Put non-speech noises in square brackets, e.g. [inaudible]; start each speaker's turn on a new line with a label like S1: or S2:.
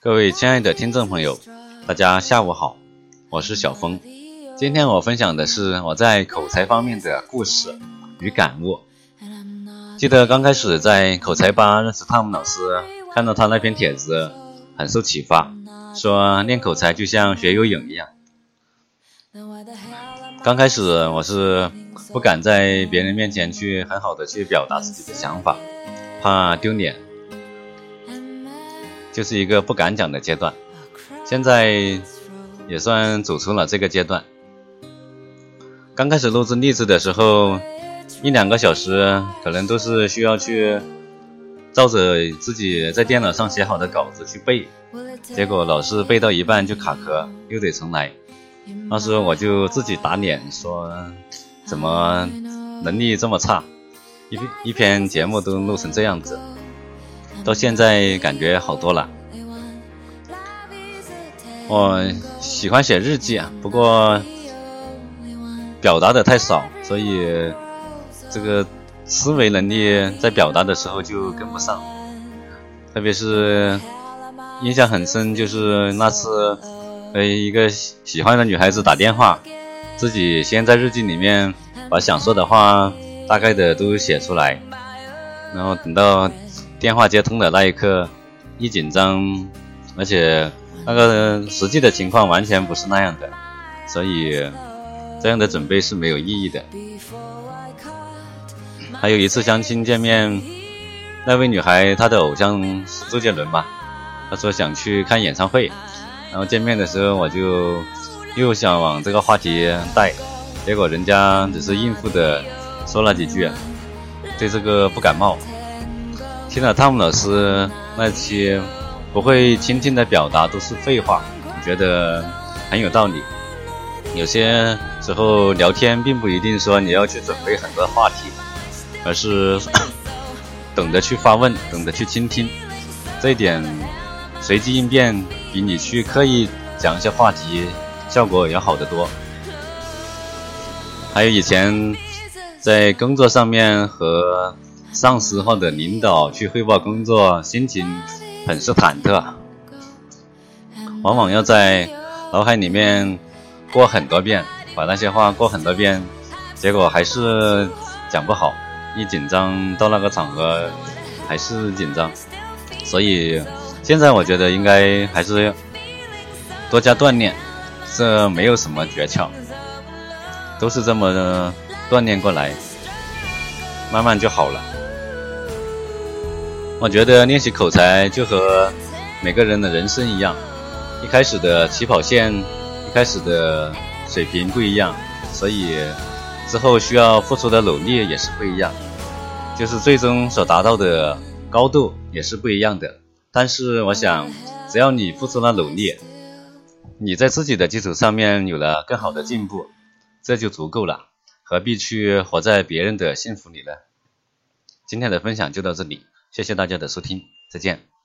S1: 各位亲爱的听众朋友，大家下午好，我是小峰。今天我分享的是我在口才方面的故事与感悟。记得刚开始在口才吧认识汤姆老师，看到他那篇帖子，很受启发，说练口才就像学游泳一样。刚开始我是不敢在别人面前去很好的去表达自己的想法，怕丢脸，就是一个不敢讲的阶段。现在也算走出了这个阶段。刚开始录制例子的时候，一两个小时可能都是需要去照着自己在电脑上写好的稿子去背，结果老是背到一半就卡壳，又得重来。那时候我就自己打脸说，怎么能力这么差，一一篇节目都录成这样子。到现在感觉好多了。我喜欢写日记啊，不过表达的太少，所以这个思维能力在表达的时候就跟不上。特别是印象很深，就是那次。呃，一个喜欢的女孩子打电话，自己先在日记里面把想说的话大概的都写出来，然后等到电话接通的那一刻，一紧张，而且那个实际的情况完全不是那样的，所以这样的准备是没有意义的。还有一次相亲见面，那位女孩她的偶像是周杰伦吧，她说想去看演唱会。然后见面的时候，我就又想往这个话题带，结果人家只是应付的说了几句，对这个不感冒。听了汤姆老师那期不会倾听的表达都是废话，觉得很有道理。有些时候聊天并不一定说你要去准备很多话题，而是 [coughs] 懂得去发问，懂得去倾听，这一点。随机应变比你去刻意讲一些话题效果要好得多。还有以前在工作上面和上司或者领导去汇报工作，心情很是忐忑，往往要在脑海里面过很多遍，把那些话过很多遍，结果还是讲不好。一紧张到那个场合还是紧张，所以。现在我觉得应该还是多加锻炼，这没有什么诀窍，都是这么锻炼过来，慢慢就好了。我觉得练习口才就和每个人的人生一样，一开始的起跑线，一开始的水平不一样，所以之后需要付出的努力也是不一样，就是最终所达到的高度也是不一样的。但是我想，只要你付出了努力，你在自己的基础上面有了更好的进步，这就足够了，何必去活在别人的幸福里呢？今天的分享就到这里，谢谢大家的收听，再见。